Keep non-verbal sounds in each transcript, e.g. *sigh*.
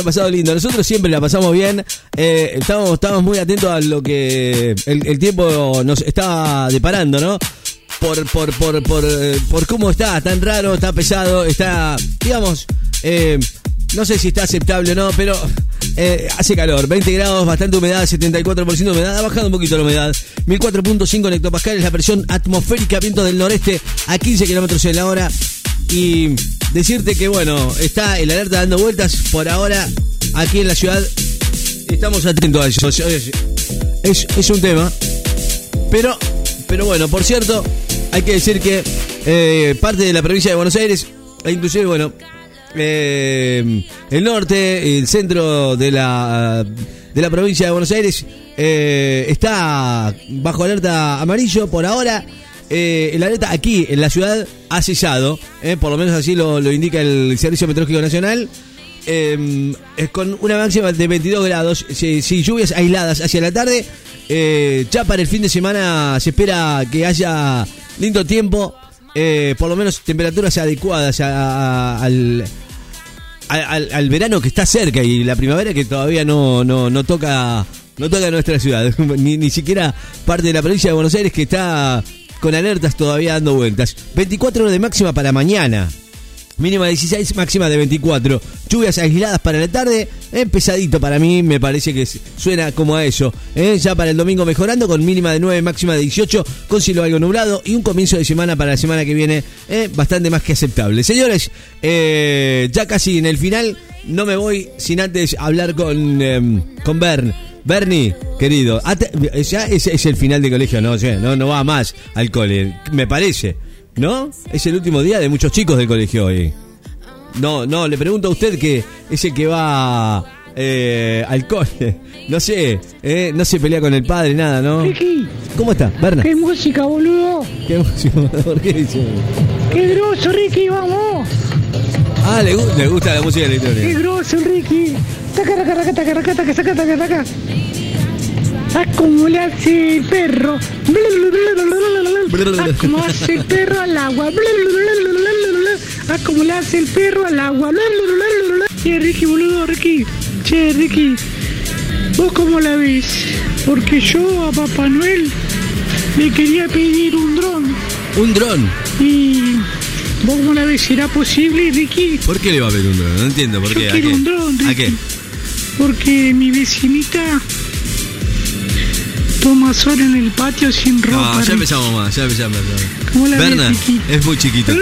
ha pasado lindo. Nosotros siempre la pasamos bien. Eh, estamos, muy atentos a lo que el, tiempo nos está deparando, ¿no? Por, por, eh, por cómo está, tan raro, está pesado, está, digamos, eh, no sé si está aceptable o no, pero eh, hace calor, 20 grados, bastante humedad, 74% de humedad, ha bajado un poquito la humedad, 1004.5 hectopascales, la presión atmosférica, viento del noreste a 15 kilómetros en la hora. Y decirte que, bueno, está el alerta dando vueltas por ahora aquí en la ciudad. Estamos atentos a eso. Es, es, un tema. Pero, pero bueno, por cierto, hay que decir que eh, parte de la provincia de Buenos Aires, e inclusive, bueno, eh, el norte, el centro de la, de la provincia de Buenos Aires, eh, está bajo alerta amarillo por ahora. Eh, el aquí en la ciudad ha cesado, eh, por lo menos así lo, lo indica el Servicio Meteorológico Nacional. Eh, es con una máxima de 22 grados, si, si lluvias aisladas hacia la tarde. eh, ya para el fin de semana se espera que haya lindo tiempo, eh, por lo menos temperaturas adecuadas a- a- al- al verano que está cerca y la primavera que todavía no, no, no toca no toca nuestra ciudad, *laughs* ni, ni siquiera parte de la provincia de Buenos Aires que está con alertas todavía dando vueltas. 24 horas de máxima para mañana. Mínima de 16, máxima de 24. Lluvias aisladas para la tarde. eh, pesadito para mí, me parece que suena como a eso. eh, ya para el domingo mejorando, con mínima de 9, máxima de 18, con cielo algo nublado y un comienzo de semana para la semana que viene eh, bastante más que aceptable. Señores, eh, ya casi en el final, no me voy sin antes hablar con, eh, con Bern. Bernie, querido, ya es, es el final de colegio, no, no, no va más al cole, me parece. ¿No? Es el último día de muchos chicos del colegio hoy. No, no, le pregunto a usted que es el que va eh, al cole. No sé, eh, no se pelea con el padre, nada, ¿no? Ricky, ¿Cómo está, Berna? qué música, boludo. ¿Qué emoción? *laughs* ¿Por qué dice? Qué grosso, Ricky, vamos. Ah, le, le gusta la música Qué electrónica. grosso, Ricky. Taca, taca, taca, taca, taca, taca, taca, taca, taca. Como le hace el perro. Como hace el perro al agua. Como le hace el perro al agua. Che, Ricky, boludo, Ricky. Che, Ricky. ¿Vos cómo la ves? Porque yo a Papá Noel le quería pedir un dron. Un dron. Y vos cómo la ves, ¿será posible, Ricky? ¿Por qué le va a pedir un dron? No entiendo por Yo qué. ¿A qué? un dron, ¿A qué? Porque mi vecinita toma sol en el patio sin ropa. No, ya empezamos más, ya empezamos más. ¿Cómo la ves, Berna, es muy chiquito.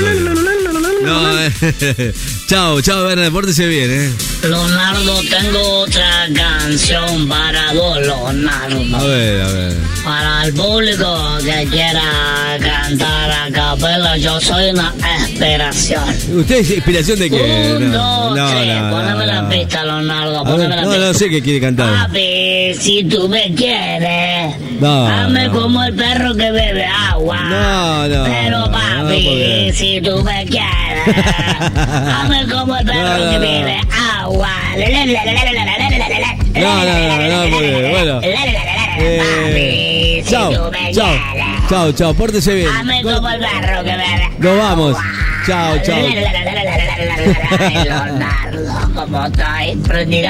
No, eh, chao, chao, Berna, pórtese bien, ¿eh? Leonardo, tengo otra canción para vos, A Leonardo. ver, a ver. Para el público que quiera cantar a capela, yo soy una inspiración. ¿Usted es inspiración de qué? Un, No, dos, no, tres. no, A ver, Poneme la no, no sé qué quiere cantar. Papi, si tú me quieres, No, como el perro que bebe agua. No, no, Pero papi, si tú me quieres, dame como el perro No, no, que bebe agua. No, no, no, no, porque, bueno. Eh, Papi, chao, si tú me chao, quieres, chao, chao, pórtese bien. dame como el perro que bebe Nos vamos. Chao, chao. Leonardo, como estoy,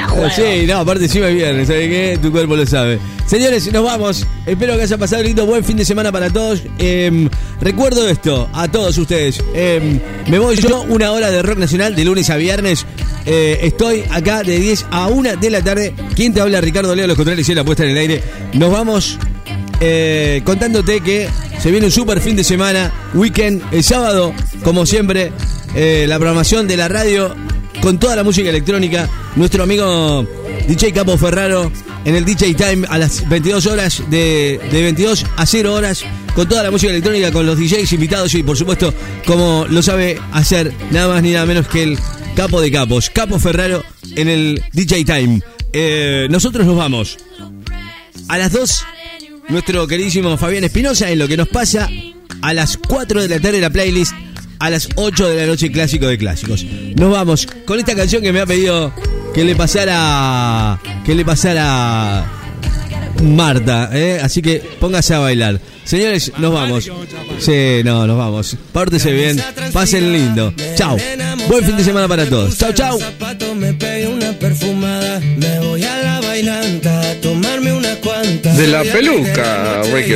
juego. Sí, no, aparte encima es viernes, ¿sabe qué? Tu cuerpo lo sabe. Señores, nos vamos. Espero que haya pasado lindo, buen fin de semana para todos. Em, recuerdo esto a todos ustedes. Em, me voy yo una hora de rock nacional de lunes a viernes. Eh, estoy acá de 10 a 1 de la tarde. ¿Quién te habla? Ricardo Leo, los controles y la puesta en el aire. Nos vamos eh, contándote que se viene un super fin de semana, weekend, el sábado, como siempre, eh, la programación de la radio con toda la música electrónica. Nuestro amigo DJ Capo Ferraro en el DJ Time a las 22 horas, de, de 22 a 0 horas, con toda la música electrónica, con los DJs invitados y por supuesto, como lo sabe hacer nada más ni nada menos que el capo de capos, Capo Ferraro en el DJ Time. Eh, nosotros nos vamos. A las 2, nuestro queridísimo Fabián Espinosa en lo que nos pasa. A las 4 de la tarde la playlist. A las 8 de la noche clásico de clásicos. Nos vamos con esta canción que me ha pedido que le pasara. Que le pasara. Marta, ¿eh? así que póngase a bailar. Señores, nos vamos. Sí, no, nos vamos. Pórtese bien, pasen lindo. Chao. Buen fin de semana para todos. Chao, chao. De la peluca, Ricky y